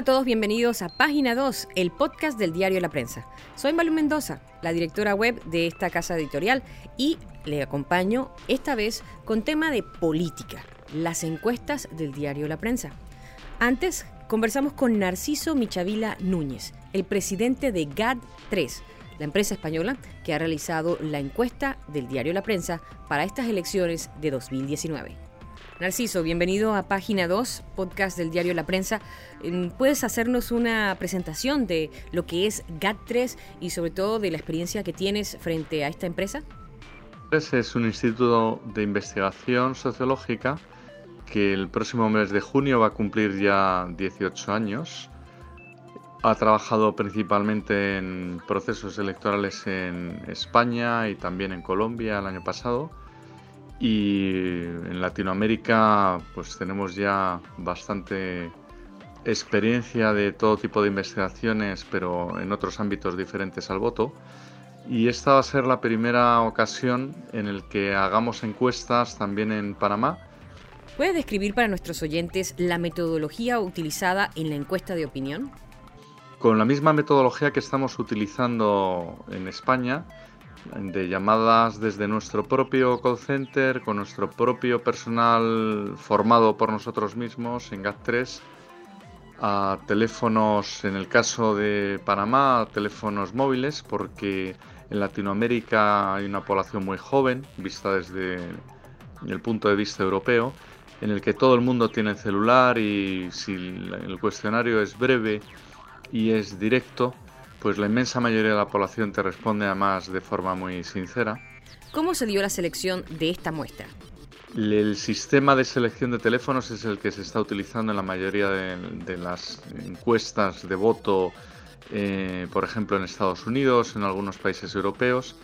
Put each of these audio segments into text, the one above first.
A todos, bienvenidos a Página 2, el podcast del diario La Prensa. Soy Malu Mendoza, la directora web de esta casa editorial y le acompaño esta vez con tema de política, las encuestas del diario La Prensa. Antes conversamos con Narciso Michavila Núñez, el presidente de GAD3, la empresa española que ha realizado la encuesta del diario La Prensa para estas elecciones de 2019. Narciso, bienvenido a Página 2, podcast del diario La Prensa. ¿Puedes hacernos una presentación de lo que es GAT3 y sobre todo de la experiencia que tienes frente a esta empresa? GAT3 es un instituto de investigación sociológica que el próximo mes de junio va a cumplir ya 18 años. Ha trabajado principalmente en procesos electorales en España y también en Colombia el año pasado y en Latinoamérica pues tenemos ya bastante experiencia de todo tipo de investigaciones, pero en otros ámbitos diferentes al voto. Y esta va a ser la primera ocasión en la que hagamos encuestas también en Panamá. ¿Puede describir para nuestros oyentes la metodología utilizada en la encuesta de opinión? Con la misma metodología que estamos utilizando en España, de llamadas desde nuestro propio call center, con nuestro propio personal formado por nosotros mismos en GAT3, a teléfonos, en el caso de Panamá, teléfonos móviles, porque en Latinoamérica hay una población muy joven, vista desde el punto de vista europeo, en el que todo el mundo tiene celular y si el cuestionario es breve y es directo, pues la inmensa mayoría de la población te responde además de forma muy sincera. ¿Cómo se dio la selección de esta muestra? El sistema de selección de teléfonos es el que se está utilizando en la mayoría de, las encuestas de voto, eh, por ejemplo en Estados Unidos, en algunos países europeos,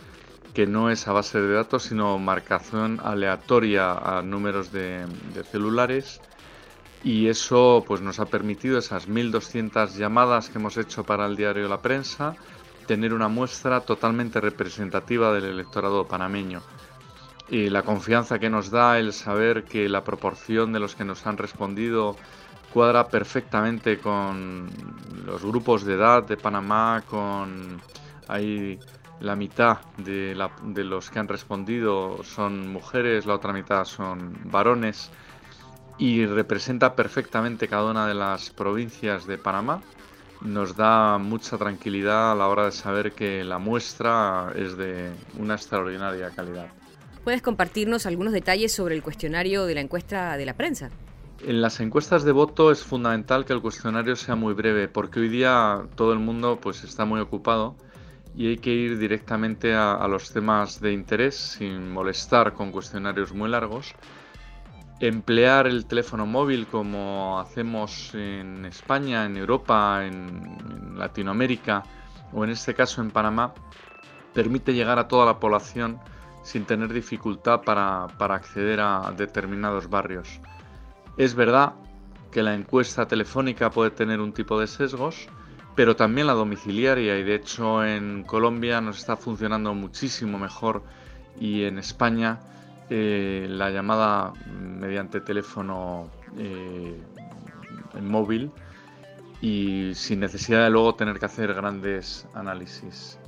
que no es a base de datos, sino marcación aleatoria a números de, de celulares y eso pues nos ha permitido esas 1200 llamadas que hemos hecho para el diario La Prensa tener una muestra totalmente representativa del electorado panameño. Y la confianza que nos da el saber que la proporción de los que nos han respondido cuadra perfectamente con los grupos de edad de Panamá con la mitad de los que han respondido son mujeres, la otra mitad son varones y representa perfectamente cada una de las provincias de Panamá. Nos da mucha tranquilidad a la hora de saber que la muestra es de una extraordinaria calidad. ¿Puedes compartirnos algunos detalles sobre el cuestionario de la encuesta de la prensa? En las encuestas de voto es fundamental que el cuestionario sea muy breve, porque hoy día todo el mundo pues está muy ocupado y hay que ir directamente a, a los temas de interés sin molestar con cuestionarios muy largos emplear el teléfono móvil como hacemos en España, en Europa, en, Latinoamérica o en este caso en Panamá, permite llegar a toda la población sin tener dificultad para, acceder a determinados barrios. Es verdad que la encuesta telefónica puede tener un tipo de sesgos, pero también la domiciliaria y de hecho en Colombia nos está funcionando muchísimo mejor y en España eh, la llamada mediante teléfono eh, móvil y sin necesidad de luego tener que hacer grandes análisis.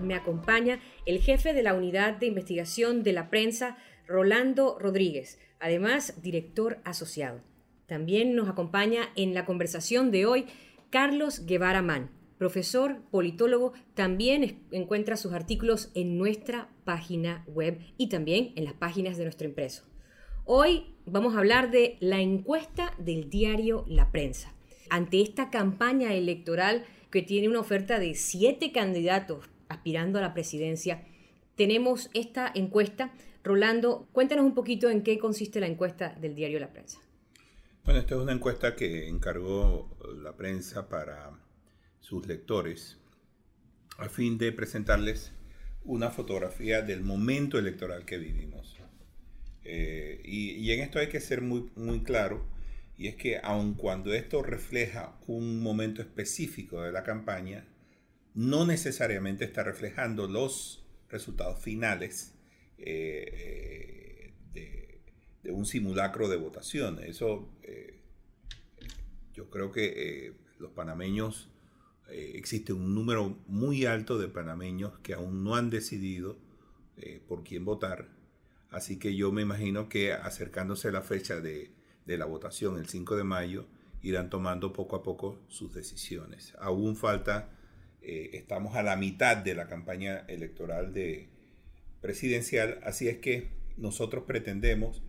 Me acompaña el jefe de la unidad de investigación de la prensa, Rolando Rodríguez, además director asociado. También nos acompaña en la conversación de hoy Carlos Guevara Mann, profesor, politólogo, también encuentra sus artículos en nuestra página web y también en las páginas de nuestro impreso. Hoy vamos a hablar de la encuesta del diario La Prensa. Ante esta campaña electoral que tiene una oferta de siete candidatos aspirando a la presidencia, tenemos esta encuesta. Rolando, cuéntanos un poquito en qué consiste la encuesta del diario La Prensa. Bueno, esta es una encuesta que encargó la prensa para sus lectores a fin de presentarles una fotografía del momento electoral que vivimos. Eh, y, en esto hay que ser muy, muy claro, y es que aun cuando esto refleja un momento específico de la campaña, no necesariamente está reflejando los resultados finales eh, de, un simulacro de votación. Eso eh, yo creo que eh, los panameños, eh, existe un número muy alto de panameños que aún no han decidido por quién votar. Así que yo me imagino que acercándose la fecha de, la votación, el 5 de mayo, irán tomando poco a poco sus decisiones. Aún falta, estamos a la mitad de la campaña electoral de presidencial, así es que nosotros pretendemos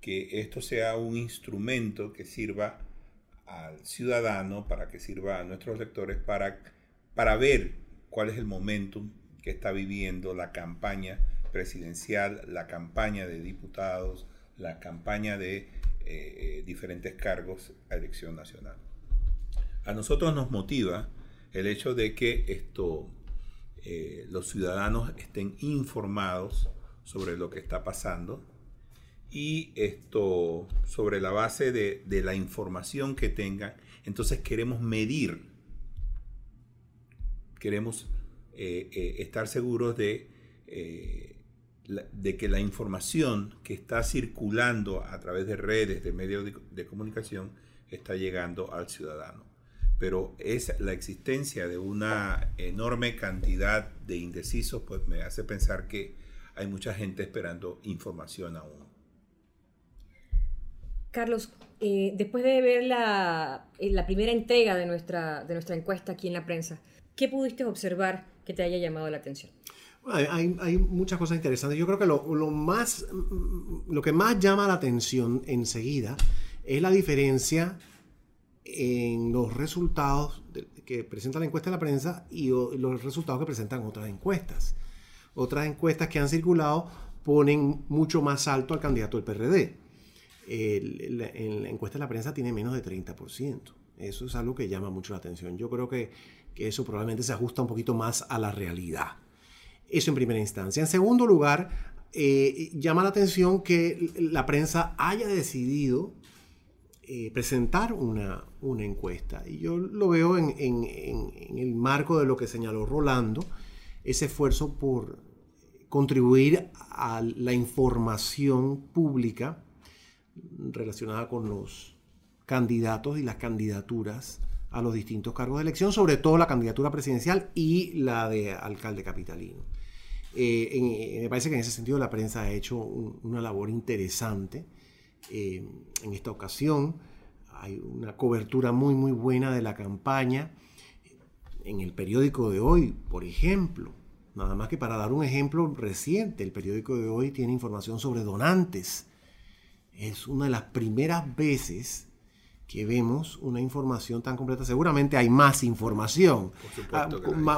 que esto sea un instrumento que sirva al ciudadano, para que sirva a nuestros lectores, para, para ver cuál es el momentum que está viviendo la campaña presidencial, la campaña de diputados, la campaña de eh, eh, diferentes cargos a elección nacional. A nosotros nos motiva el hecho de que esto, eh, los ciudadanos estén informados sobre lo que está pasando, y esto sobre la base de, la información que tengan. Entonces queremos medir, queremos eh, eh, estar seguros de, eh, de que la información que está circulando a través de redes, de medios de, comunicación, está llegando al ciudadano. Pero es la existencia de una enorme cantidad de indecisos, pues me hace pensar que hay mucha gente esperando información aún. Carlos, eh, después de ver la, eh, primera entrega de nuestra, encuesta aquí en la prensa, ¿qué pudiste observar que te haya llamado la atención? hay, hay, muchas cosas interesantes. Yo creo que lo, lo, más, lo que más llama la atención enseguida es la diferencia en los resultados que presenta la encuesta de la prensa y los resultados que presentan otras encuestas. Otras encuestas que han circulado ponen mucho más alto al candidato del PRD en la encuesta de la prensa tiene menos de 30%. Eso es algo que llama mucho la atención. Yo creo que, eso probablemente se ajusta un poquito más a la realidad. Eso en primera instancia. En segundo lugar, eh, llama la atención que la prensa haya decidido eh, presentar una, una, encuesta. Y yo lo veo en, en, el marco de lo que señaló Rolando, ese esfuerzo por contribuir a la información pública relacionada con los candidatos y las candidaturas a los distintos cargos de elección, sobre todo la candidatura presidencial y la de alcalde capitalino. Eh, me parece que en ese sentido la prensa ha hecho una labor interesante eh, en esta ocasión. Hay una cobertura muy muy buena de la campaña. En el periódico de hoy, por ejemplo, nada más que para dar un ejemplo reciente, el periódico de hoy tiene información sobre donantes es una de las primeras veces que vemos una información tan completa. Seguramente hay más información, ah,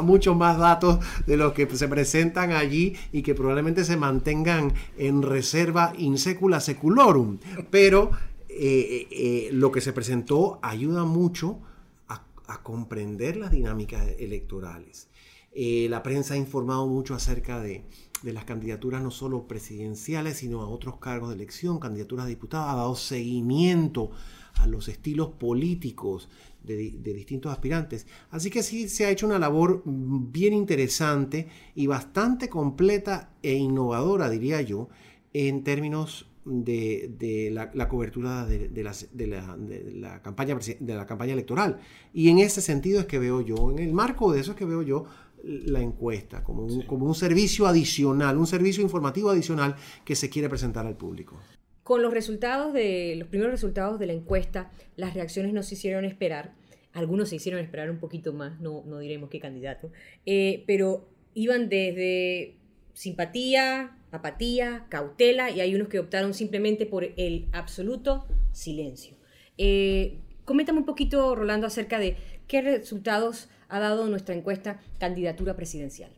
muchos más datos de los que se presentan allí y que probablemente se mantengan en reserva in secula seculorum. Pero eh, eh, lo que se presentó ayuda mucho a, comprender las dinámicas electorales. Eh, la prensa ha informado mucho acerca de, de las candidaturas no solo presidenciales, sino a otros cargos de elección, candidaturas a diputados, ha dado seguimiento a los estilos políticos de, distintos aspirantes. Así que sí se ha hecho una labor bien interesante y bastante completa e innovadora, diría yo, en términos de, la, cobertura de, la, campaña, de la campaña electoral. Y en ese sentido es que veo yo, en el marco de eso es que veo yo la encuesta, como un, como un servicio adicional, un servicio informativo adicional que se quiere presentar al público. Con los resultados de los primeros resultados de la encuesta, las reacciones no se hicieron esperar. Algunos se hicieron esperar un poquito más, no, no diremos qué candidato, eh, pero iban desde simpatía, apatía, cautela y hay unos que optaron simplemente por el absoluto silencio. Eh, coméntame un poquito, Rolando, acerca de qué resultados ha dado nuestra encuesta candidatura presidencial?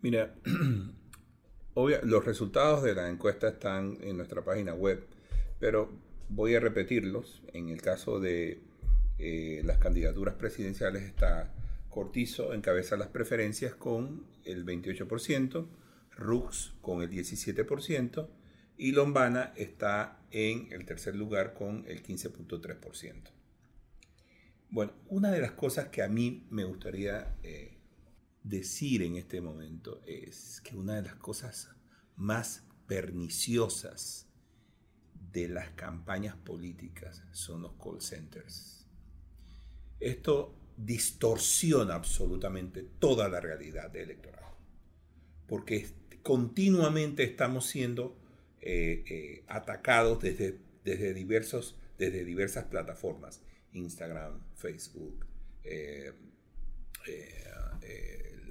Mira, los resultados de la encuesta están en nuestra página web, pero voy a repetirlos. En el caso de eh, las candidaturas presidenciales está Cortizo encabeza las preferencias con el 28%, Rux con el 17% y Lombana está en el tercer lugar con el 15.3%. Bueno, una de las cosas que a mí me gustaría eh, decir en este momento es que una de las cosas más perniciosas de las campañas políticas son los call centers. esto distorsiona absolutamente toda la realidad electoral. Porque continuamente estamos siendo eh, eh, atacados desde, desde diversas plataformas. Instagram, Facebook, eh,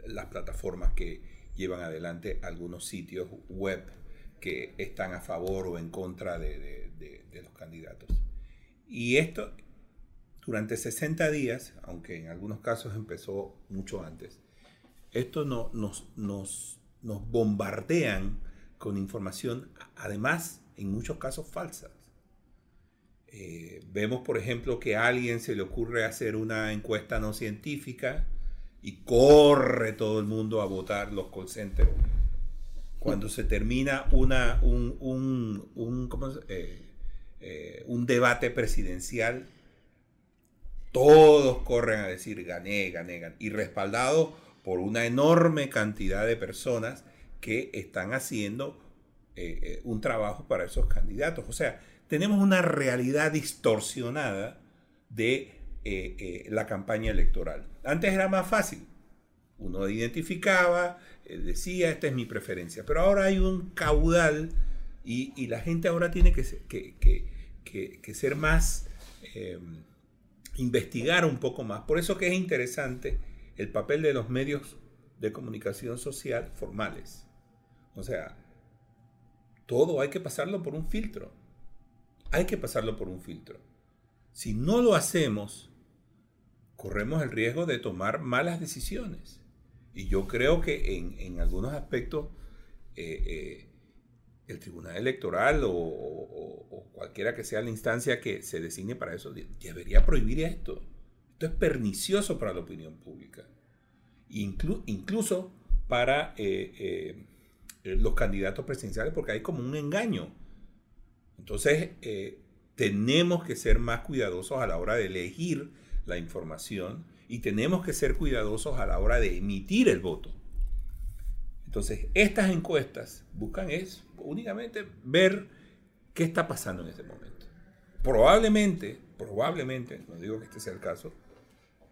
las plataformas que llevan adelante algunos sitios web que están a favor o en contra de, los candidatos. Y esto, durante 60 días, aunque en algunos casos empezó mucho antes, esto no, nos, nos, nos bombardean con información, además, en muchos casos falsas. Eh, vemos, por ejemplo, que a alguien se le ocurre hacer una encuesta no científica y corre todo el mundo a votar los call centers. Cuando se termina una, un, un, un, eh, eh, un debate presidencial, todos corren a decir gané, gané, gané. Y respaldado por una enorme cantidad de personas que están haciendo un trabajo para esos candidatos. O sea, tenemos una realidad distorsionada de eh, la campaña electoral. Antes era más fácil. Uno identificaba, decía, esta es mi preferencia. Pero ahora hay un caudal y, la gente ahora tiene que, que, ser más investigar un poco más. Por eso que es interesante el papel de los medios de comunicación social formales. O sea, todo hay que pasarlo por un filtro. Hay que pasarlo por un filtro. Si no lo hacemos, corremos el riesgo de tomar malas decisiones. Y yo creo que en, algunos aspectos eh, eh, el Tribunal Electoral o, cualquiera que sea la instancia que se designe para eso debería prohibir esto. Esto es pernicioso para la opinión pública. incluso para eh, los candidatos presidenciales porque hay como un engaño. Entonces, eh, tenemos que ser más cuidadosos a la hora de elegir la información y tenemos que ser cuidadosos a la hora de emitir el voto. Entonces, estas encuestas buscan es únicamente ver qué está pasando en ese momento. Probablemente, probablemente, no digo que este sea el caso,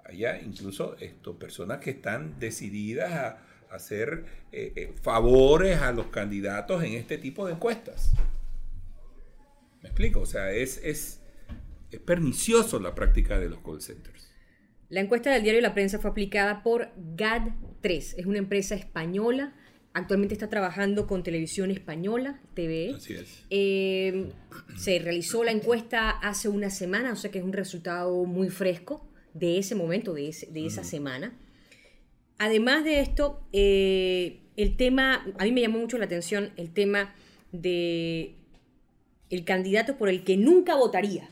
haya incluso esto, personas que están decididas a, hacer eh, eh, favores a los candidatos en este tipo de encuestas. ¿Me explico? O sea, es, es, es pernicioso la práctica de los call centers. La encuesta del diario La Prensa fue aplicada por GAD3, es una empresa española Actualmente está trabajando con Televisión Española, TV. Así es. Eh, se realizó la encuesta hace una semana, o sea que es un resultado muy fresco de ese momento, de, esa semana. Además de esto, eh, el tema, a mí me llamó mucho la atención el tema de el candidato por el que nunca votaría.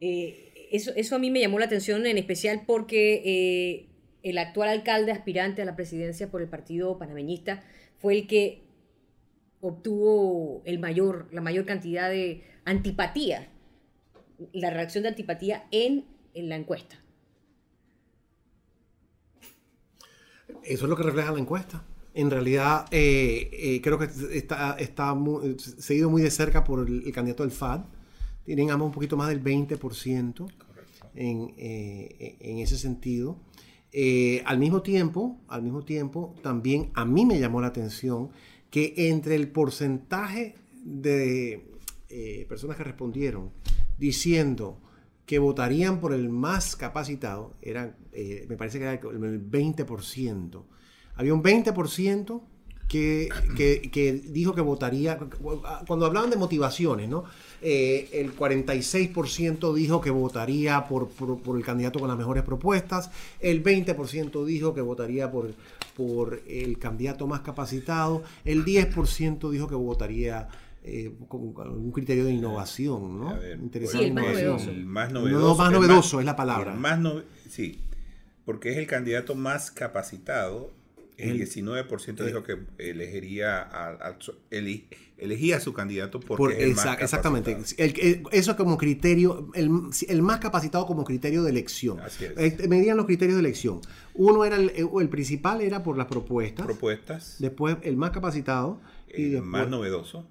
Eh, eso, eso, a mí me llamó la atención en especial porque el actual alcalde aspirante a la presidencia por el partido panameñista fue el que obtuvo el mayor, la mayor cantidad de antipatía, la reacción de antipatía en, la encuesta. Eso es lo que refleja la encuesta. En realidad, eh, eh, creo que está, está seguido muy de cerca por el, candidato del FAD. Tienen ambos un poquito más del 20% en, eh, en ese sentido. Al mismo tiempo, al mismo tiempo, también a mí me llamó la atención que entre el porcentaje de personas que respondieron diciendo que votarían por el más capacitado, eran, me parece que era el 20%. Había un 20% que, dijo que votaría, cuando hablaban de motivaciones, ¿no? Eh, el 46% dijo que votaría por, el candidato con las mejores propuestas, el 20% dijo que votaría por, por el candidato más capacitado, el 10% dijo que votaría eh, con, un criterio de innovación, ¿no? Interesante. Sí, el más novedoso. más novedoso es la palabra. más sí, porque es el candidato más capacitado el 19% dijo que elegiría a, elegía a su candidato porque el más Exactamente. eso como criterio, el, más capacitado como criterio de elección. Así es. Eh, medían los criterios de elección. Uno era el, el, principal era por las propuestas. Propuestas. Después el más capacitado. El más novedoso.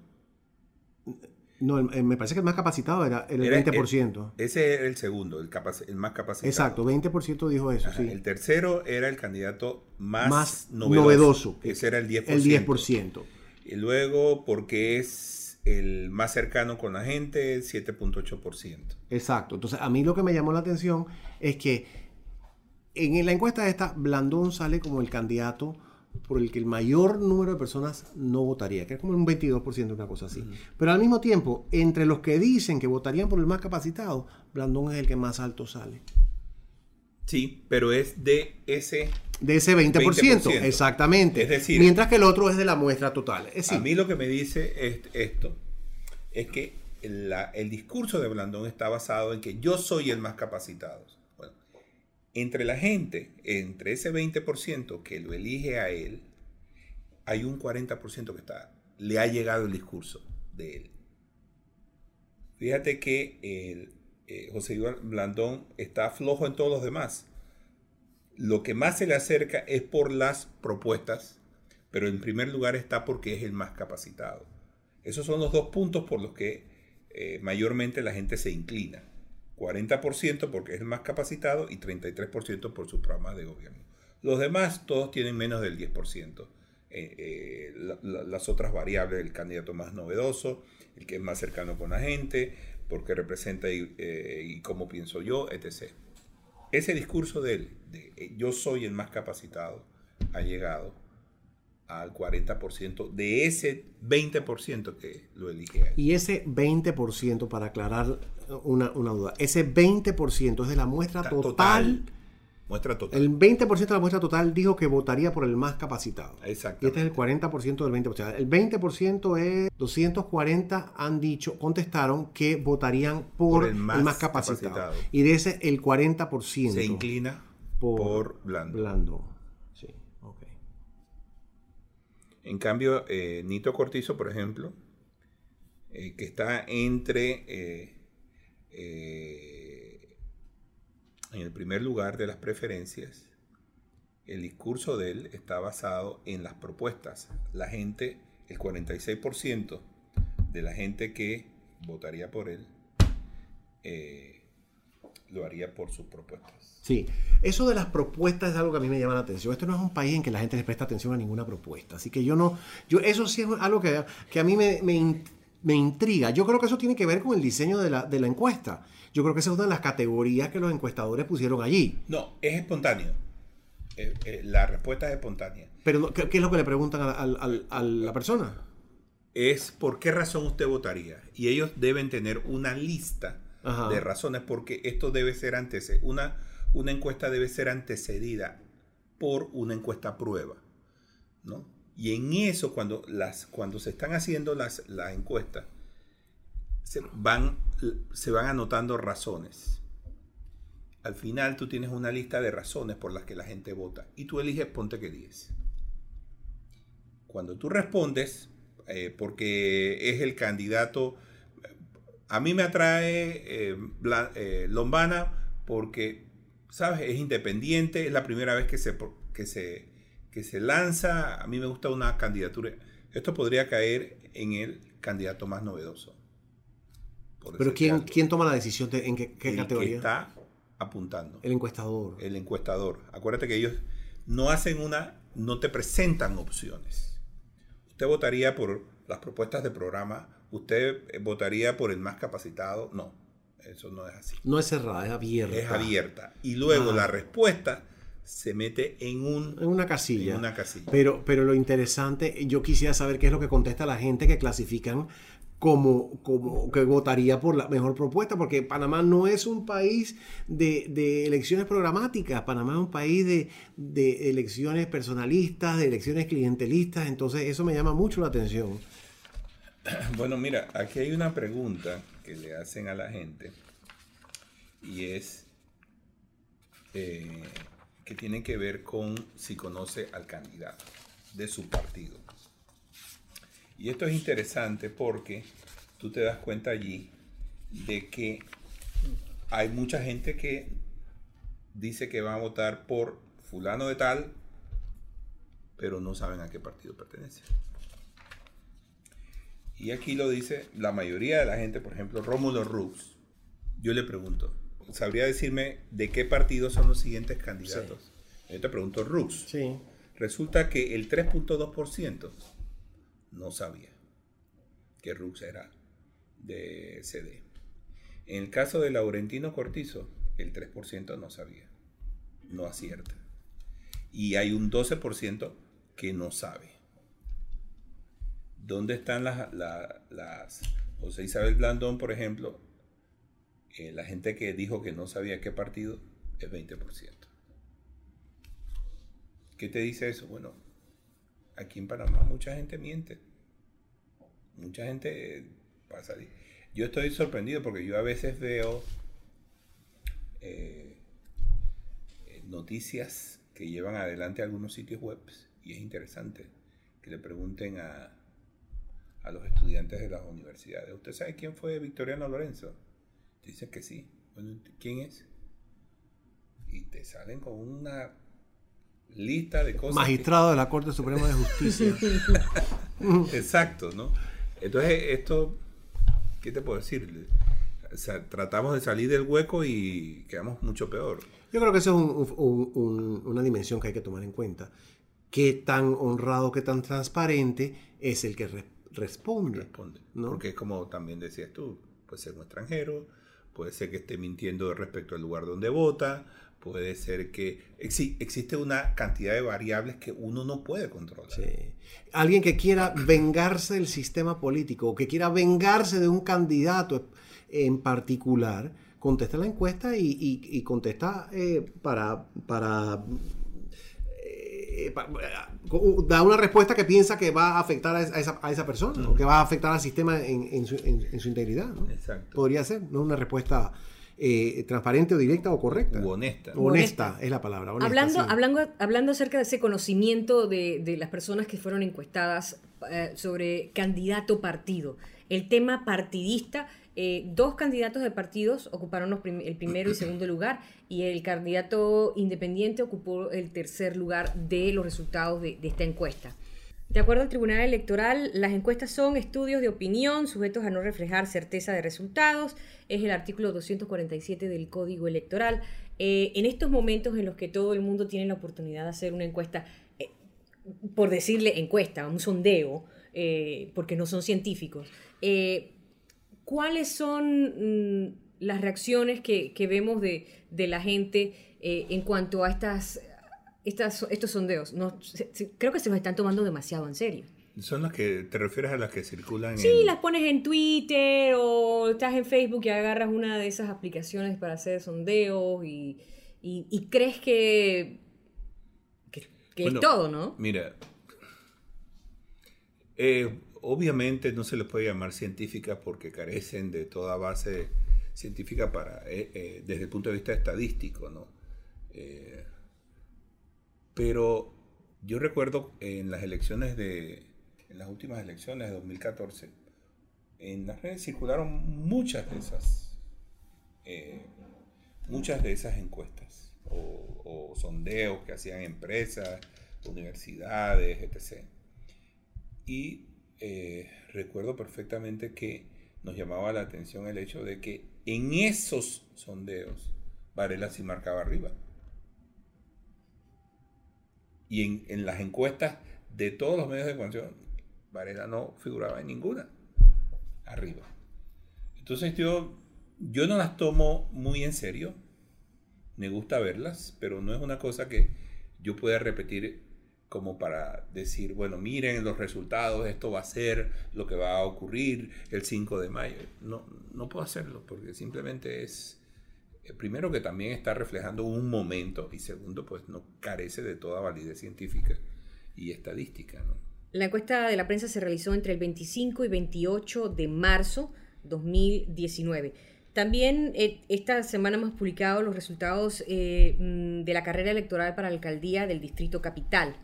No, el- me parece que el más capacitado era, el Era- 20%. Ese era el segundo, el, capac- el más capacitado. Exacto, 20% dijo eso, Ajá, sí. El tercero era el candidato más, más novedoso. novedoso. Ese era el 10%. El 10%. Y luego, porque es el más cercano con la gente, el 7.8%. Exacto. Entonces, a mí lo que me llamó la atención es que en la encuesta esta, Blandón sale como el candidato por el que el mayor número de personas no votaría, que es como un 22%, una cosa así. Pero al mismo tiempo, entre los que dicen que votarían por el más capacitado, Blandón es el que más alto sale. Sí, pero es de ese... De ese 20%, 20%. exactamente. Es decir- Mientras que el otro es de la muestra total. Es decir, A mí lo que me dice es- esto es que la- el discurso de Blandón está basado en que yo soy el más capacitado. Entre la gente, entre ese 20% que lo elige a él, hay un 40% que está, le ha llegado el discurso de él. Fíjate que el, eh, José Iván Blandón está flojo en todos los demás. Lo que más se le acerca es por las propuestas, pero en primer lugar está porque es el más capacitado. Esos son los dos puntos por los que eh, mayormente la gente se inclina. 40% porque es el más capacitado y 33% por sus programas de gobierno. Los demás todos tienen menos del 10%. Eh, eh, la- la- las otras variables, el candidato más novedoso, el que es más cercano con la gente, porque representa y, eh, cómo pienso yo, etc. Ese discurso de él, de eh, yo soy el más capacitado, ha llegado al 40% de ese 20% que lo elige a él. y ese 20%, para aclarar una, una duda, ese 20% es de la muestra total. Muestra total. El 20% de la muestra total dijo que votaría por el más capacitado. Y Exactamente. este es el 40% del 20%. El 20% es 240 han dicho, contestaron que votarían por, el, más capacitado. capacitado. Y de ese el 40% Se inclina por, por, Blando. Blando. Sí, ok. En cambio, eh, Nito Cortizo, por ejemplo, eh, que está entre eh, eh, en el primer lugar de las preferencias, el discurso de él está basado en las propuestas. La gente, el 46% de la gente que votaría por él, eh, lo haría por sus propuestas. Sí, eso de las propuestas es algo que a mí me llama la atención. Esto no es un país en que la gente le presta atención a ninguna propuesta. Así que yo no, yo eso sí es algo que, que a mí me, me, me intriga. Yo creo que eso tiene que ver con el diseño de la, de la encuesta. Yo creo que esa es una de las categorías que los encuestadores pusieron allí. No, es espontáneo. Eh, eh, la respuesta es espontánea. Pero ¿qué, qué es lo que le preguntan a, la persona? es por qué razón usted votaría. Y ellos deben tener una lista Ajá. de razones porque esto debe ser antecedido. Una, una encuesta debe ser antecedida por una encuesta prueba. ¿no? Y en eso, cuando, las, cuando se están haciendo las, las encuestas, se van, se van anotando razones. Al final tú tienes una lista de razones por las que la gente vota y tú eliges ponte que 10. Cuando tú respondes, eh, porque es el candidato, a mí me atrae eh, eh, Lombana porque, ¿sabes? Es independiente, es la primera vez que se, que, se, que se lanza, a mí me gusta una candidatura. Esto podría caer en el candidato más novedoso. Pero ¿quién. ¿quién toma la decisión de en qué, qué El que categoría? está apuntando El encuestador. el encuestador. Acuérdate que ellos no hacen una, no te presentan opciones. Usted votaría por las propuestas de programa, usted eh, votaría por el más capacitado. No, eso no es así. No es cerrada, es abierta. Es abierta. Y luego Ah. la respuesta se mete en, un, En una casilla. en una casilla. Pero, pero lo interesante, yo quisiera saber qué es lo que contesta la gente que clasifican como, como que votaría por la mejor propuesta, porque Panamá no es un país de, de elecciones programáticas, Panamá es un país de, de elecciones personalistas, de elecciones clientelistas, entonces eso me llama mucho la atención. Bueno, mira, aquí hay una pregunta que le hacen a la gente y es eh, que tiene que ver con si conoce al candidato de su partido. Y esto es interesante porque tú te das cuenta allí de que hay mucha gente que dice que va a votar por fulano de tal, pero no saben a qué partido pertenece. Y aquí lo dice la mayoría de la gente, por ejemplo, Rómulo Rux. Yo le pregunto, ¿sabría decirme de qué partido son los siguientes candidatos? Yo te pregunto, Rux. Sí. Resulta que el 3.2% no sabía que Rux era de CD. En el caso de Laurentino Cortizo, el 3% no sabía, no acierta. Y hay un 12% que no sabe. ¿Dónde están las, las, José Isabel Blandón, por ejemplo? Eh, la gente que dijo que no sabía qué partido es 20%. ¿Qué te dice eso? Bueno, aquí en Panamá mucha gente miente. Mucha gente pasa. Yo estoy sorprendido porque yo a veces veo eh, eh, noticias que llevan adelante algunos sitios web y es interesante que le pregunten a, a los estudiantes de las universidades. ¿Usted sabe quién fue Victoriano Lorenzo? Dicen que sí. Bueno, ¿quién es? Y te salen con una lista de cosas. Magistrado de la Corte Suprema de Justicia. Exacto, ¿no? Entonces, esto, ¿qué te puedo decir? tratamos de salir del hueco y quedamos mucho peor. Yo creo que esa es una dimensión que hay que tomar en cuenta. Qué tan honrado, qué tan transparente es el que responde. Responde. Porque es como también decías tú, puede ser un extranjero, puede ser que esté mintiendo respecto al lugar donde vota, puede ser que existe una cantidad de variables que uno no puede controlar. Alguien que quiera vengarse del sistema político o que quiera vengarse de un candidato en particular, contesta la encuesta y, contesta eh, para, para eh, da una respuesta que piensa que va a afectar a esa, a esa persona o que va a afectar al sistema en, su, integridad. Podría ser, no una respuesta eh, transparente o directa o correcta. honesta. honesta. es la palabra. hablando, hablando, hablando acerca de ese conocimiento de, de las personas que fueron encuestadas sobre candidato partido, el tema partidista eh, dos candidatos de partidos ocuparon el primero y segundo lugar y el candidato independiente ocupó el tercer lugar de los resultados de, esta encuesta. De acuerdo al Tribunal Electoral, las encuestas son estudios de opinión sujetos a no reflejar certeza de resultados. Es el artículo 247 del Código Electoral. Eh, en estos momentos en los que todo el mundo tiene la oportunidad de hacer una encuesta, eh, por decirle encuesta, un sondeo, porque no son científicos, ¿cuáles son mm, las reacciones que, vemos de, la gente eh, en cuanto a estas, estas, estos sondeos? No, creo que se los están tomando demasiado en serio. ¿Son las que te refieres a las que circulan? Sí, las pones en Twitter o estás en Facebook y agarras una de esas aplicaciones para hacer sondeos y, crees que, que, es todo, ¿no? Mira, eh, obviamente no se les puede llamar científicas porque carecen de toda base científica para, eh, eh, desde el punto de vista estadístico, ¿no? Eh, pero yo recuerdo en las elecciones de, en las últimas elecciones de 2014, en las redes circularon muchas de esas, muchas de esas encuestas o, o sondeos que hacían empresas, universidades, etc. Y eh, recuerdo perfectamente que nos llamaba la atención el hecho de que en esos sondeos Varela sí marcaba arriba. Y en, las encuestas de todos los medios de comunicación, Varela no figuraba en ninguna arriba. Entonces yo, yo no las tomo muy en serio. Me gusta verlas, pero no es una cosa que yo pueda repetir como para decir, bueno, miren los resultados, esto va a ser lo que va a ocurrir el 5 de mayo. No, no puedo hacerlo porque simplemente es, eh, primero que también está reflejando un momento y segundo, pues no carece de toda validez científica y estadística. La encuesta de la prensa se realizó entre el 25 y 28 de marzo 2019. También eh, esta semana hemos publicado los resultados eh, mm, de la carrera electoral para la alcaldía del Distrito Capital.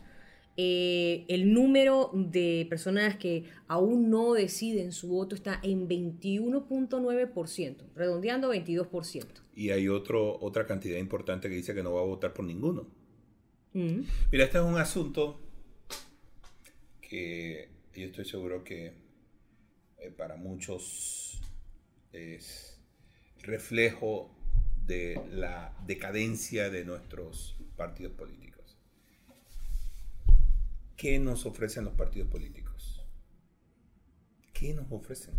Eh, el número de personas que aún no deciden su voto está en 21.9%, redondeando 22%. Y hay otro, otra cantidad importante que dice que no va a votar por ninguno. Mm. Mira, este es un asunto que yo estoy seguro que para muchos es reflejo de la decadencia de nuestros partidos políticos. ¿Qué nos ofrecen los partidos políticos? ¿Qué nos ofrecen?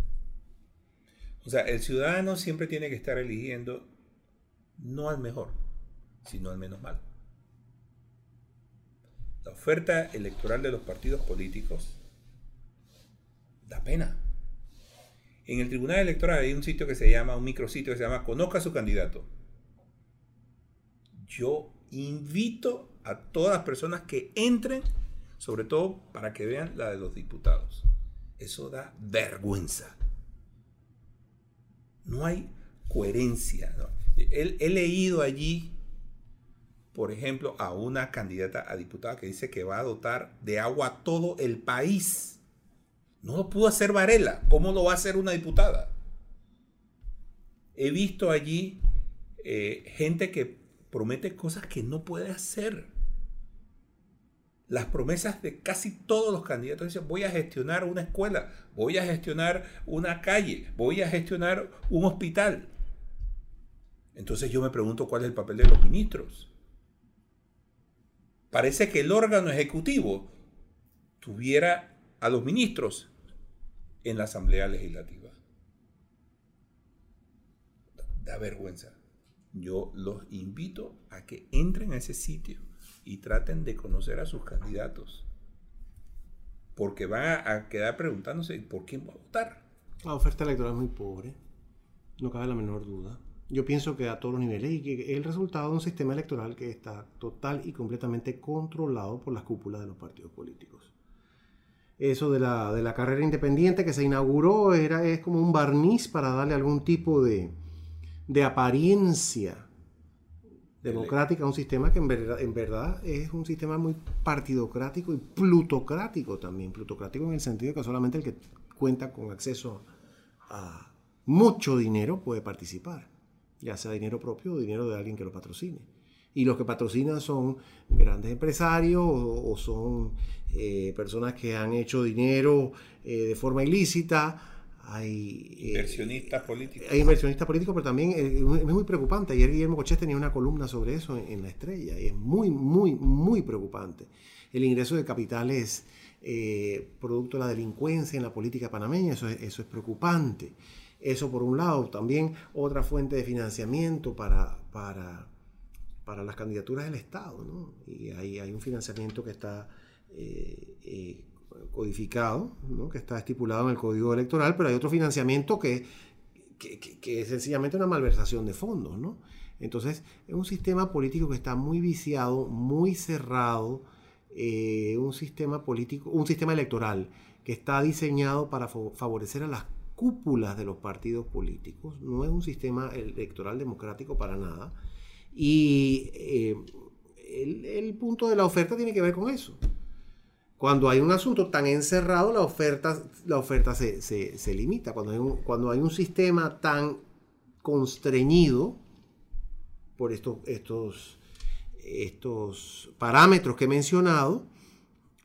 O sea, el ciudadano siempre tiene que estar eligiendo no al mejor, sino al menos malo. La oferta electoral de los partidos políticos da pena. En el Tribunal Electoral hay un sitio que se llama, un micrositio que se llama Conozca a su candidato. Yo invito a todas las personas que entren, sobre todo para que vean la de los diputados. Eso da vergüenza. No hay coherencia. He, leído allí, por ejemplo, a una candidata a diputada que dice que va a dotar de agua todo el país. No lo pudo hacer Varela. ¿Cómo lo va a hacer una diputada? He visto allí eh, gente que promete cosas que no puede hacer. Las promesas de casi todos los candidatos dicen, voy a gestionar una escuela, voy a gestionar una calle, voy a gestionar un hospital. Entonces yo me pregunto cuál es el papel de los ministros. Parece que el órgano ejecutivo tuviera a los ministros en la Asamblea Legislativa. Da vergüenza. Yo los invito a que entren a ese sitio y traten de conocer a sus candidatos. Porque van a quedar preguntándose por quién va a votar. La oferta electoral es muy pobre, no cabe la menor duda. Yo pienso que a todos los niveles y que el resultado de un sistema electoral que está total y completamente controlado por las cúpulas de los partidos políticos. Eso de la, de la carrera independiente que se inauguró era, es como un barniz para darle algún tipo de, de apariencia democrática un sistema que en verdad, en verdad es un sistema muy partidocrático y plutocrático también. Plutocrático en el sentido que solamente el que cuenta con acceso a mucho dinero puede participar, ya sea dinero propio o dinero de alguien que lo patrocine. Y los que patrocinan son grandes empresarios o, son eh, personas que han hecho dinero eh, de forma ilícita hay eh, inversionistas políticos. Hay inversionistas políticos, pero también eh, es muy preocupante. Ayer Guillermo Cochés tenía una columna sobre eso en, La Estrella y es muy, muy, muy preocupante. El ingreso de capitales eh, producto de la delincuencia en la política panameña, eso es, eso es preocupante. Eso por un lado, también otra fuente de financiamiento para, para, para las candidaturas del Estado. ¿no? Y hay, hay un financiamiento que está codificado, que está estipulado en el Código Electoral, pero hay otro financiamiento que, que, es sencillamente una malversación de fondos. ¿no? Entonces, es un sistema político que está muy viciado, muy cerrado, eh, un sistema político, un sistema electoral que está diseñado para favorecer a las cúpulas de los partidos políticos. No es un sistema electoral democrático para nada. Y eh, el punto de la oferta tiene que ver con eso. Cuando hay un asunto tan encerrado, la oferta, la oferta se, limita. Cuando hay, un, cuando hay un sistema tan constreñido por estos, estos, estos parámetros que he mencionado,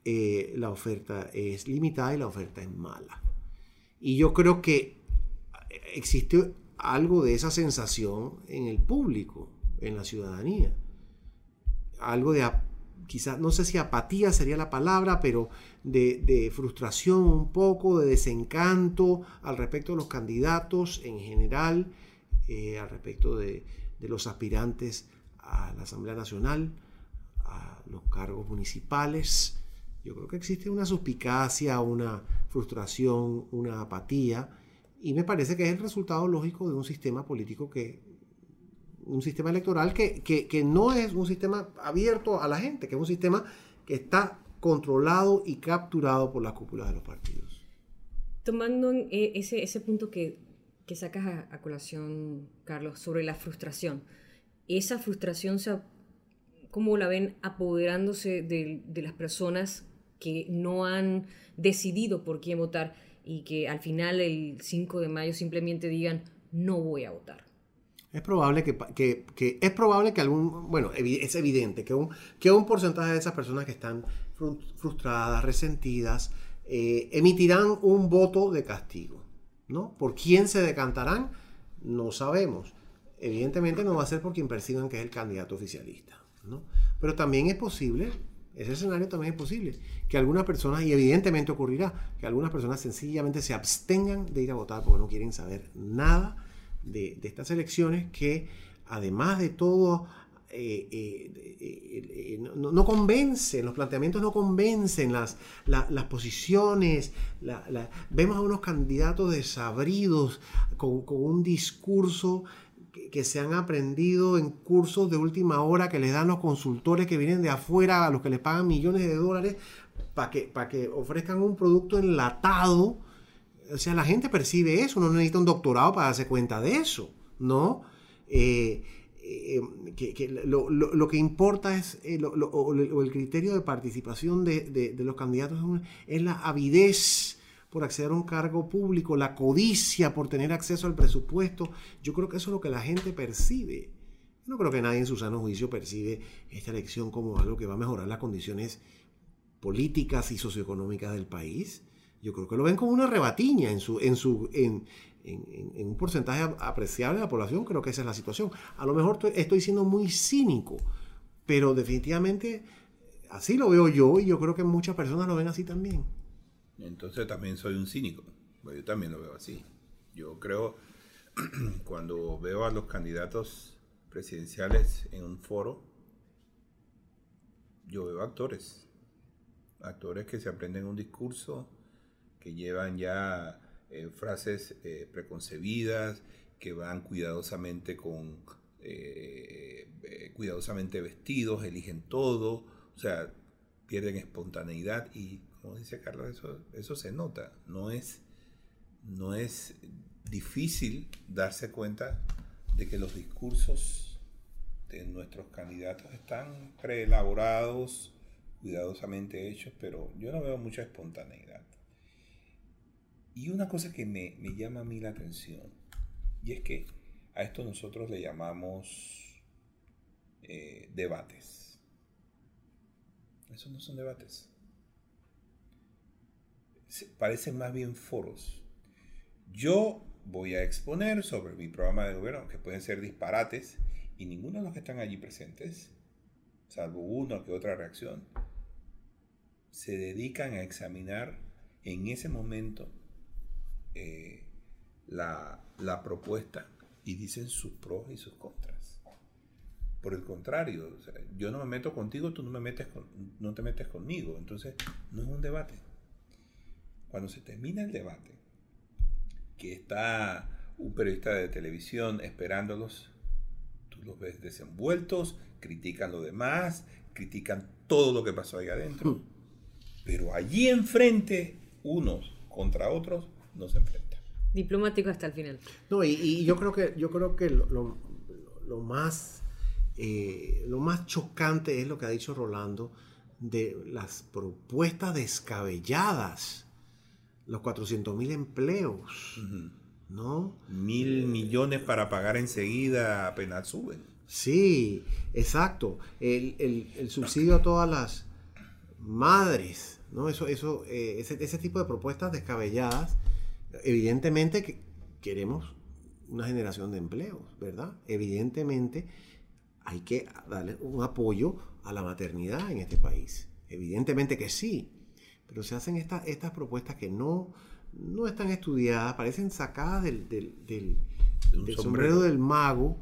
eh, la oferta es limitada y la oferta es mala. Y yo creo que existe algo de esa sensación en el público, en la ciudadanía. Algo de quizás, no sé si apatía sería la palabra, pero de, frustración un poco, de desencanto al respecto de los candidatos en general, eh, al respecto de, los aspirantes a la Asamblea Nacional, a los cargos municipales. Yo creo que existe una suspicacia, una frustración, una apatía, y me parece que es el resultado lógico de un sistema político que un sistema electoral que, no es un sistema abierto a la gente, que es un sistema que está controlado y capturado por las cúpulas de los partidos. Tomando e, ese, ese punto que, sacas a, colación, Carlos, sobre la frustración, esa frustración, ¿cómo la ven apoderándose de, de las personas que no han decidido por quién votar y que al final el 5 de mayo simplemente digan no voy a votar? Es probable que, es probable que algún, bueno, es evidente que un, que un porcentaje de esas personas que están frustradas, resentidas, eh, emitirán un voto de castigo. ¿no? ¿Por quién se decantarán? No sabemos. Evidentemente no va a ser por quien perciban que es el candidato oficialista, ¿no? Pero también es posible, ese escenario también es posible, que algunas personas, y evidentemente ocurrirá, que algunas personas sencillamente se abstengan de ir a votar porque no quieren saber nada de, estas elecciones que además de todo eh, eh, eh, no, convencen, los planteamientos no convencen, las, las posiciones, vemos a unos candidatos desabridos con, un discurso que, se han aprendido en cursos de última hora que les dan los consultores que vienen de afuera, a los que les pagan millones de dólares, para que, para que ofrezcan un producto enlatado. O sea, la gente percibe eso, no necesita un doctorado para darse cuenta de eso, ¿no? Eh, que, lo, que importa es eh, o, el criterio de participación de, los candidatos es la avidez por acceder a un cargo público, la codicia por tener acceso al presupuesto. Yo creo que eso es lo que la gente percibe. No creo que nadie en su sano juicio percibe esta elección como algo que va a mejorar las condiciones políticas y socioeconómicas del país. Yo creo que lo ven como una rebatiña en su, en su, en, un porcentaje apreciable de la población, creo que esa es la situación. A lo mejor estoy, siendo muy cínico, pero definitivamente así lo veo yo y yo creo que muchas personas lo ven así también. Entonces también soy un cínico, yo también lo veo así. Yo creo, cuando veo a los candidatos presidenciales en un foro, yo veo actores, actores que se aprenden un discurso, que llevan ya eh, frases eh, preconcebidas, que van cuidadosamente con eh, cuidadosamente vestidos, eligen todo, o sea, pierden espontaneidad y como dice Carlos, eso, eso se nota, no es, no es difícil darse cuenta de que los discursos de nuestros candidatos están preelaborados, cuidadosamente hechos, pero yo no veo mucha espontaneidad. Y una cosa que me, llama a mí la atención, y es que a esto nosotros le llamamos eh, debates. Esos no son debates. parecen más bien foros. Yo voy a exponer sobre mi programa de gobierno, que pueden ser disparates, y ninguno de los que están allí presentes, salvo uno que otra reacción, se dedican a examinar en ese momento eh, la, propuesta y dicen sus pros y sus contras. Por el contrario, yo no me meto contigo, tú no, me metes no te metes conmigo. Entonces, no es un debate. Cuando se termina el debate, que está un periodista de televisión esperándolos, tú los ves desenvueltos, critican lo demás, critican todo lo que pasó ahí adentro. Hmm. Pero allí enfrente, unos contra otros, no se enfrenta. Diplomático hasta el final. No, y, yo creo que, yo creo que lo, más, eh, lo más chocante es lo que ha dicho Rolando de las propuestas descabelladas, los 400 mil empleos, ¿no? Mil millones para pagar enseguida apenas suben. Sí, exacto. El, subsidio a todas las madres, ¿no? Eso, eso, eh, ese, ese, tipo de propuestas descabelladas evidentemente que queremos una generación de empleos, ¿verdad? Evidentemente hay que darle un apoyo a la maternidad en este país. Evidentemente que sí, pero se hacen estas, estas propuestas que no, no están estudiadas, parecen sacadas del, del sombrero del mago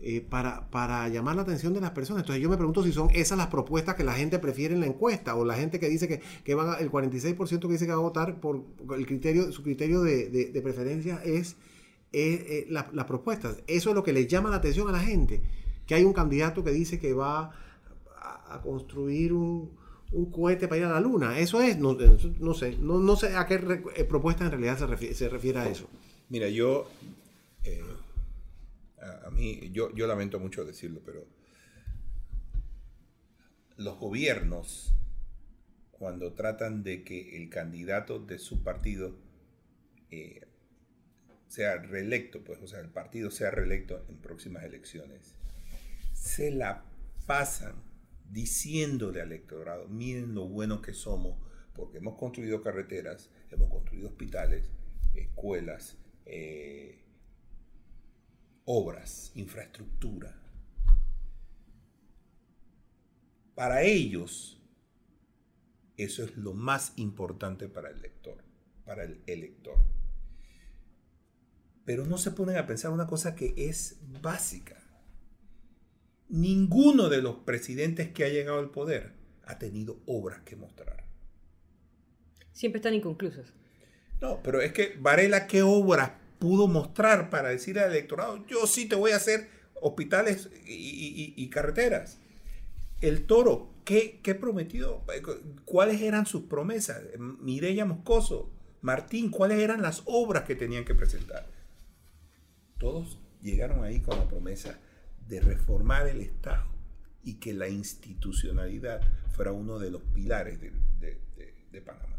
eh, para, para, llamar la atención de las personas. Entonces yo me pregunto si son esas las propuestas que la gente prefiere en la encuesta o la gente que dice que, que van a, el 46% que dice que va a votar por el criterio, su criterio de, de, preferencia es, la, las propuestas. Eso es lo que le llama la atención a la gente, que hay un candidato que dice que va a, construir un, un, cohete para ir a la luna. Eso es, no, no sé, no, no, sé a qué eh, propuesta en realidad se refiere, se refiere a eso. Mira, yo... A, mí, yo, yo lamento mucho decirlo, pero los gobiernos, cuando tratan de que el candidato de su partido eh, sea reelecto, pues, o sea, el partido sea reelecto en próximas elecciones, se la pasan diciéndole al electorado, miren lo bueno que somos, porque hemos construido carreteras, hemos construido hospitales, escuelas, eh, obras, infraestructura. Para ellos, eso es lo más importante para el lector, para el elector. Pero no se ponen a pensar una cosa que es básica. Ninguno de los presidentes que ha llegado al poder ha tenido obras que mostrar. Siempre están inconclusas. No, pero es que Varela, ¿qué obras pudo mostrar para decir al electorado, yo sí te voy a hacer hospitales y, carreteras? El toro, ¿qué, ¿qué, prometió? ¿Cuáles eran sus promesas? Mireya Moscoso, Martín, ¿cuáles eran las obras que tenían que presentar? Todos llegaron ahí con la promesa de reformar el Estado y que la institucionalidad fuera uno de los pilares de, de Panamá.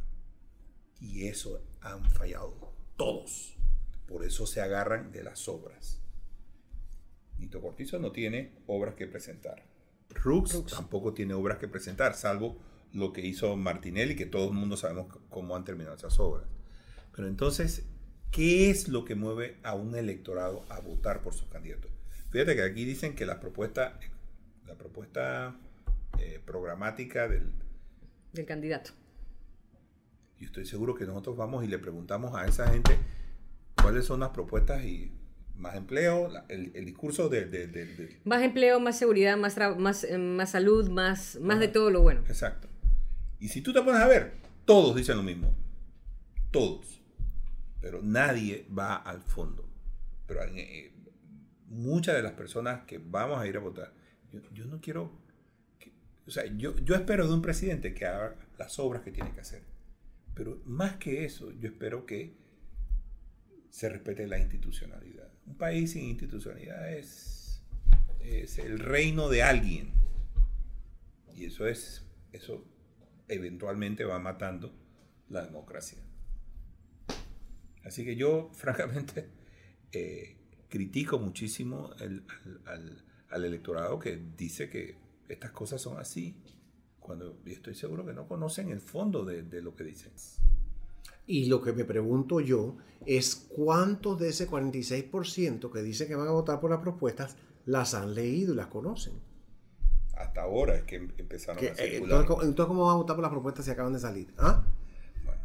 Y eso han fallado todos. Por eso se agarran de las obras. Nito Cortizo no tiene obras que presentar. Rux, tampoco tiene obras que presentar, salvo lo que hizo Martinelli, que todo el mundo sabemos cómo han terminado esas obras. Pero entonces, ¿qué es lo que mueve a un electorado a votar por sus candidatos? Fíjate que aquí dicen que la propuesta, la propuesta eh, programática del, del candidato y estoy seguro que nosotros vamos y le preguntamos a esa gente cuáles son las propuestas y más empleo, el, discurso de, Más empleo, más seguridad, más, más, eh, más salud, más, más de todo lo bueno. Exacto. Y si tú te pones a ver, todos dicen lo mismo. Todos. Pero nadie va al fondo. Pero eh, muchas de las personas que vamos a ir a votar, yo, no quiero... o sea, yo, yo espero de un presidente que haga las obras que tiene que hacer pero más que eso, yo espero que se respete la institucionalidad. Un país sin institucionalidad es, es el reino de alguien. Y eso es, eso eventualmente va matando la democracia. Así que yo, francamente, eh, critico muchísimo al electorado que dice que estas cosas son así cuando estoy seguro que no conocen el fondo de, lo que dicen. Y lo que me pregunto yo es cuántos de ese 46% que dicen que van a votar por las propuestas las han leído y las conocen. Hasta ahora es que em, empezaron a eh, circular. Entonces, ¿cómo van a votar por las propuestas si acaban de salir? ¿Ah?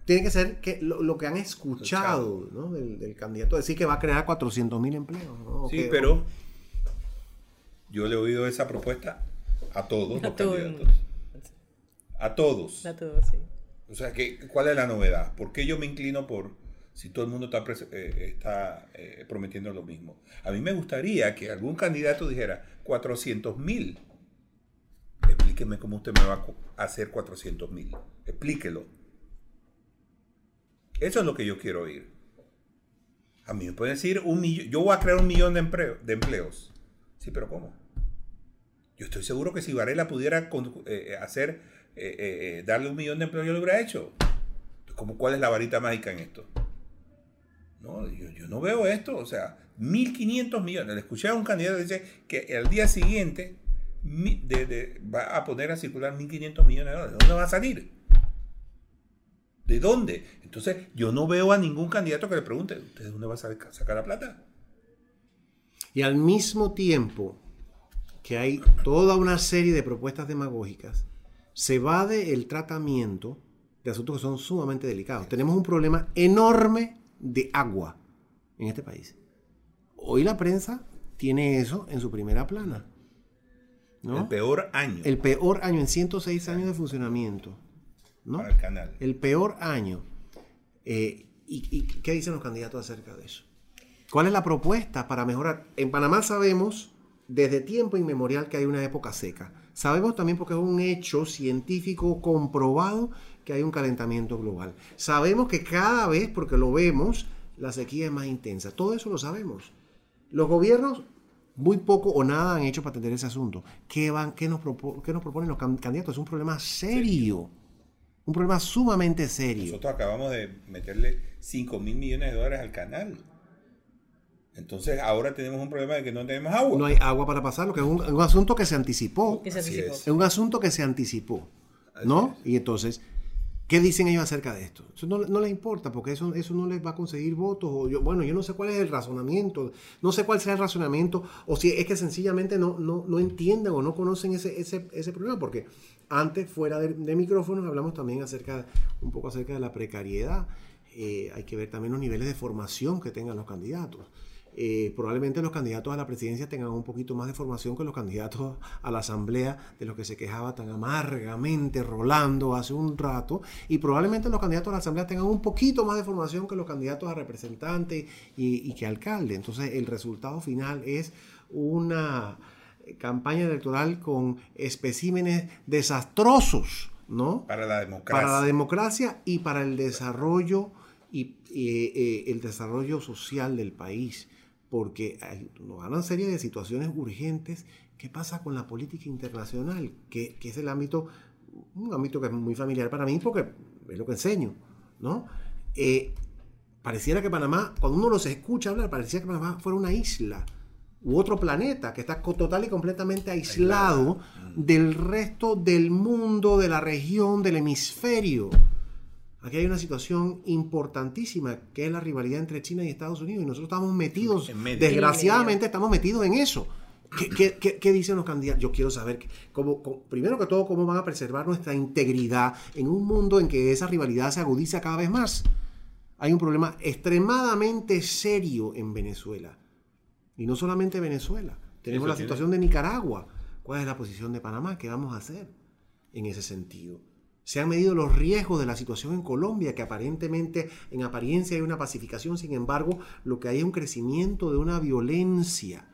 Tiene que ser que lo, que han escuchado, del, candidato decir que va a crear 400 mil empleos. Sí, pero yo le he oído esa propuesta a todos los candidatos. A todos. A todos, sí. O sea, ¿qué, ¿cuál es la novedad? ¿Por qué yo me inclino por si todo el mundo está, eh, eh, prometiendo lo mismo? A mí me gustaría que algún candidato dijera 400 mil. Explíqueme cómo usted me va a hacer 400 mil. Explíquelo. Eso es lo que yo quiero oír. A mí me pueden decir un millón. Yo voy a crear un millón de, de empleos. Sí, pero ¿cómo? Yo estoy seguro que si Varela pudiera eh, hacer eh, eh, eh, darle un millón de empleos yo lo hubiera hecho. ¿Cómo, ¿Cuál es la varita mágica en esto? No, yo, no veo esto. O sea, 1.500 millones. Le escuché a un candidato que dice que al día siguiente va a poner a circular 1.500 millones de dólares. ¿De dónde va a salir? ¿De dónde? Entonces, yo no veo a ningún candidato que le pregunte, ¿de dónde va a sacar la plata? Y al mismo tiempo que hay toda una serie de propuestas demagógicas, se evade el tratamiento de asuntos que son sumamente delicados. Tenemos un problema enorme de agua en este país. Hoy la prensa tiene eso en su primera plana. El peor año. El peor año en 106 años de funcionamiento. ¿no? Para el canal. El peor año. Eh, ¿Y qué dicen los candidatos acerca de eso? ¿Cuál es la propuesta para mejorar? En Panamá sabemos desde tiempo inmemorial que hay una época seca Sabemos también porque es un hecho científico comprobado que hay un calentamiento global. Sabemos que cada vez, porque lo vemos, la sequía es más intensa. Todo eso lo sabemos. Los gobiernos muy poco o nada han hecho para atender ese asunto. ¿Qué, van, qué, nos, nos proponen los candidatos? Es un problema serio. Un problema sumamente serio. Nosotros acabamos de meterle 5 mil millones de dólares al canal. Entonces ahora tenemos un problema de que no tenemos agua. No hay agua para pasarlo, que es un, asunto que se anticipó. Es. un asunto que se anticipó. ¿No? Y entonces, ¿Qué dicen ellos acerca de esto? Eso no, les importa porque eso, eso no les va a conseguir votos. O yo, bueno, yo no sé cuál es el razonamiento, no sé cuál sea el razonamiento, o si es que sencillamente no, no, no entienden o no conocen ese, ese, ese problema, porque antes, fuera de, de micrófonos, hablamos también acerca, un poco acerca de la precariedad. Eh, hay que ver también los niveles de formación que tengan los candidatos. Eh, probablemente los candidatos a la presidencia tengan un poquito más de formación que los candidatos a la asamblea de los que se quejaba tan amargamente Rolando hace un rato y probablemente los candidatos a la asamblea tengan un poquito más de formación que los candidatos a representantes y, que alcalde. Entonces el resultado final es una campaña electoral con especímenes desastrosos, ¿no? Para la democracia. Para la democracia y para el desarrollo y eh, el desarrollo social del país porque nos una serie de situaciones urgentes. ¿Qué pasa con la política internacional? Que, es el ámbito, un ámbito que es muy familiar para mí porque es lo que enseño, ¿no? Eh, pareciera que Panamá, cuando uno los escucha hablar, pareciera que Panamá fuera una isla u otro planeta que está total y completamente aislado del resto del mundo, de la región, del hemisferio. Aquí hay una situación importantísima que es la rivalidad entre China y Estados Unidos y nosotros estamos metidos, desgraciadamente estamos metidos en eso. ¿Qué, dicen los candidatos? Yo quiero saber, cómo, primero que todo, cómo van a preservar nuestra integridad en un mundo en que esa rivalidad se agudiza cada vez más. Hay un problema extremadamente serio en Venezuela. Y no solamente Venezuela. Tenemos la situación de Nicaragua. ¿Cuál es la posición de Panamá? ¿Qué vamos a hacer en ese sentido? Se han medido los riesgos de la situación en Colombia, que aparentemente en apariencia hay una pacificación, sin embargo, lo que hay es un crecimiento de una violencia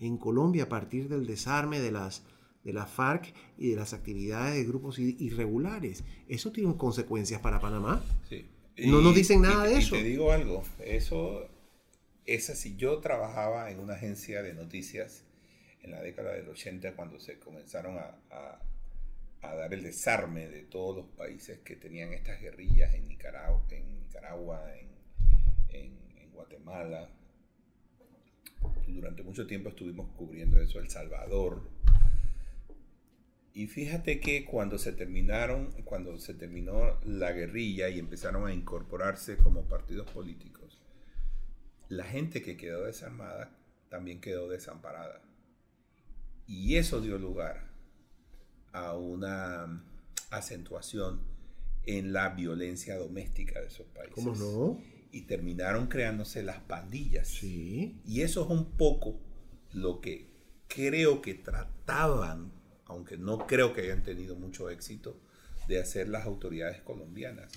en Colombia a partir del desarme de las, de la FARC y de las actividades de grupos irregulares. ¿Eso tiene consecuencias para Panamá? Sí. No nos dicen nada de eso. te digo algo, eso es así. Yo trabajaba en una agencia de noticias en la década del 80 cuando se comenzaron a a dar el desarme de todos los países que tenían estas guerrillas en Nicaragua, en, Nicaragua, en, Guatemala. Durante mucho tiempo estuvimos cubriendo eso, El Salvador. Y fíjate que cuando se terminaron, cuando se terminó la guerrilla y empezaron a incorporarse como partidos políticos, la gente que quedó desarmada también quedó desamparada. Y eso dio lugar a una acentuación en la violencia doméstica de esos países. ¿Cómo no? Y terminaron creándose las pandillas. Sí. Y eso es un poco lo que creo que trataban, aunque no creo que hayan tenido mucho éxito, de hacer las autoridades colombianas,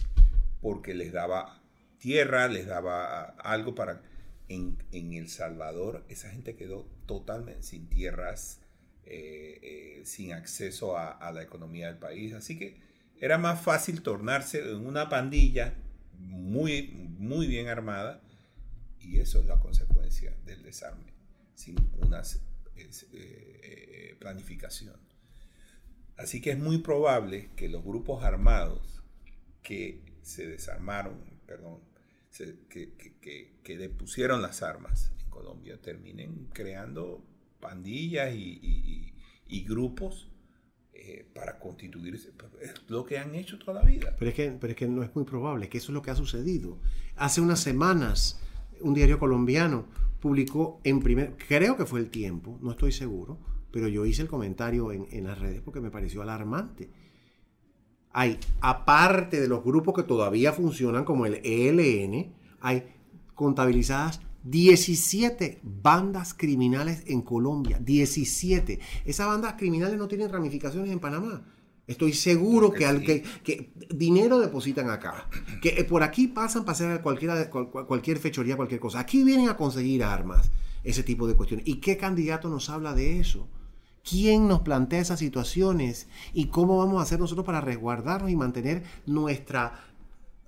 porque les daba tierra, les daba algo para... En, en El Salvador esa gente quedó totalmente sin tierras, eh, eh, sin acceso a, la economía del país. Así que era más fácil tornarse en una pandilla muy, muy bien armada y eso es la consecuencia del desarme, sin una eh, planificación. Así que es muy probable que los grupos armados que se desarmaron, perdón, que, que, que, depusieron las armas en Colombia terminen creando pandillas y, grupos eh, para constituirse. Es lo que han hecho toda la vida. Pero es, que, pero es que no es muy probable, que eso es lo que ha sucedido. Hace unas semanas, un diario colombiano publicó en primer, creo que fue el tiempo, no estoy seguro, pero yo hice el comentario en, en las redes porque me pareció alarmante. Hay, aparte de los grupos que todavía funcionan como el ELN, hay contabilizadas 17 bandas criminales en Colombia. 17. Esas bandas criminales no tienen ramificaciones en Panamá. Estoy seguro que, al, que, dinero depositan acá. Que eh, por aquí pasan para hacer cualquiera, cualquier fechoría, cualquier cosa. Aquí vienen a conseguir armas. Ese tipo de cuestiones. ¿Y qué candidato nos habla de eso? ¿Quién nos plantea esas situaciones? ¿Y cómo vamos a hacer nosotros para resguardarnos y mantener nuestra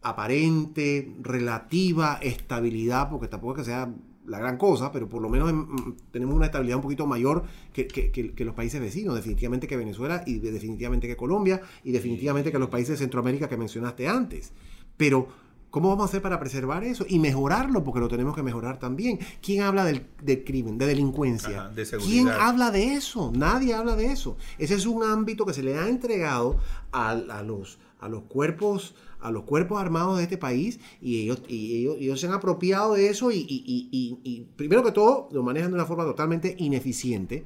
aparente, relativa estabilidad, porque tampoco es que sea la gran cosa, pero por lo menos mm, tenemos una estabilidad un poquito mayor que, los países vecinos, definitivamente que Venezuela y definitivamente que Colombia y definitivamente que los países de Centroamérica que mencionaste antes. Pero, ¿cómo vamos a hacer para preservar eso y mejorarlo? Porque lo tenemos que mejorar también. ¿Quién habla del, crimen, de delincuencia? ¿Quién habla de eso? Nadie habla de eso. Ese es un ámbito que se le ha entregado a, los, a los cuerpos a los cuerpos armados de este país y ellos, y ellos, se han apropiado de eso y, y, primero que todo lo manejan de una forma totalmente ineficiente,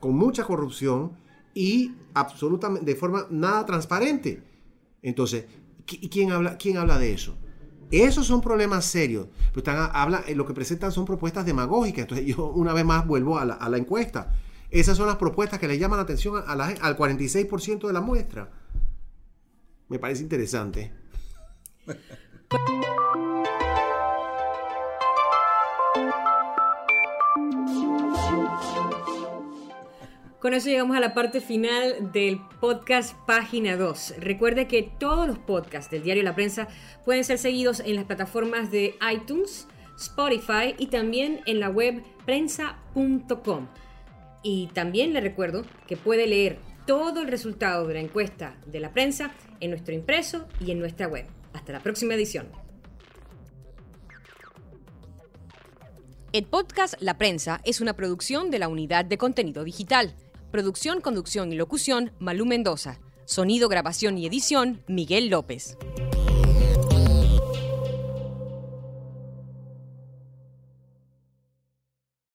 con mucha corrupción y absolutamente de forma nada transparente. Entonces, ¿quién habla, quién habla de eso? Esos son problemas serios. Pero están, habla, eh, lo que presentan son propuestas demagógicas. Entonces yo una vez más vuelvo a la, encuesta. Esas son las propuestas que le llaman la atención al 46% de la muestra. Me parece interesante. Con eso llegamos a la parte final del podcast Página 2. Recuerde que todos los podcasts del diario La Prensa pueden ser seguidos en las plataformas de iTunes, Spotify y también en la web prensa.com. Y también le recuerdo que puede leer todo el resultado de la encuesta de la prensa en nuestro impreso y en nuestra web. Hasta la próxima edición. El podcast La Prensa es una producción de la Unidad de Contenido Digital. Producción, conducción y locución, Malú Mendoza. Sonido, grabación y edición, Miguel López.